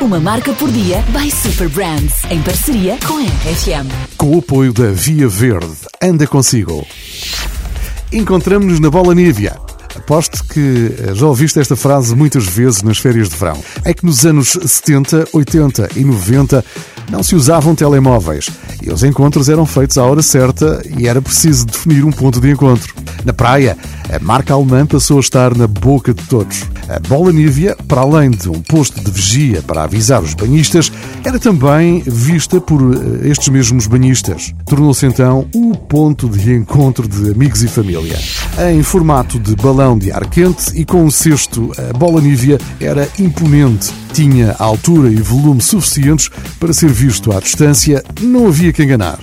Uma marca por dia by Super Brands, em parceria com a RFM. Com o apoio da Via Verde. Anda consigo. Encontramos-nos na Bola Nívia. Aposto que já ouviste esta frase muitas vezes nas férias de verão. É que nos anos 70, 80 e 90 não se usavam telemóveis e os encontros eram feitos à hora certa e era preciso definir um ponto de encontro. Na praia, a marca alemã passou a estar na boca de todos. A bola Nívia, para além de um posto de vigia para avisar os banhistas, era também vista por eh, estes mesmos banhistas. Tornou-se então o ponto de encontro de amigos e família. Em formato de balão de ar quente e com um cesto, a bola Nívia era imponente. Tinha altura e volume suficientes para ser visto à distância, não havia que enganar.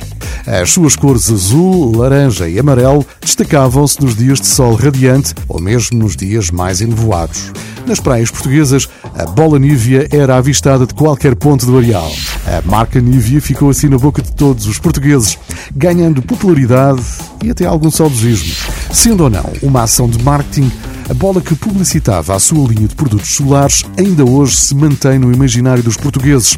As suas cores azul, laranja e amarelo destacavam-se nos dias de sol radiante ou mesmo nos dias mais enevoados. Nas praias portuguesas, a bola Nívia era avistada de qualquer ponto do areal. A marca Nívia ficou assim na boca de todos os portugueses, ganhando popularidade e até algum saudosismo. Sendo ou não uma ação de marketing, a bola que publicitava a sua linha de produtos solares ainda hoje se mantém no imaginário dos portugueses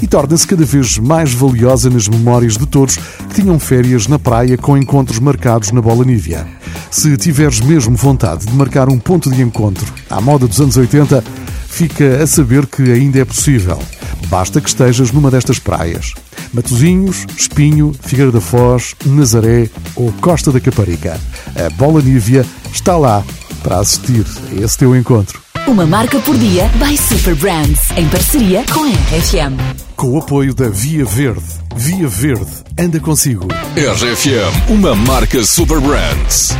e torna-se cada vez mais valiosa nas memórias de todos que tinham férias na praia com encontros marcados na bola Nívia. Se tiveres mesmo vontade de marcar um ponto de encontro à moda dos anos 80, fica a saber que ainda é possível. Basta que estejas numa destas praias. Matozinhos, Espinho, Figueira da Foz, Nazaré ou Costa da Caparica. A Bola Nívia está lá para assistir a esse teu encontro. Uma marca por dia by Super Brands, em parceria com a RFM. Com o apoio da Via Verde. Via Verde, anda consigo. RFM, uma marca Super Brands.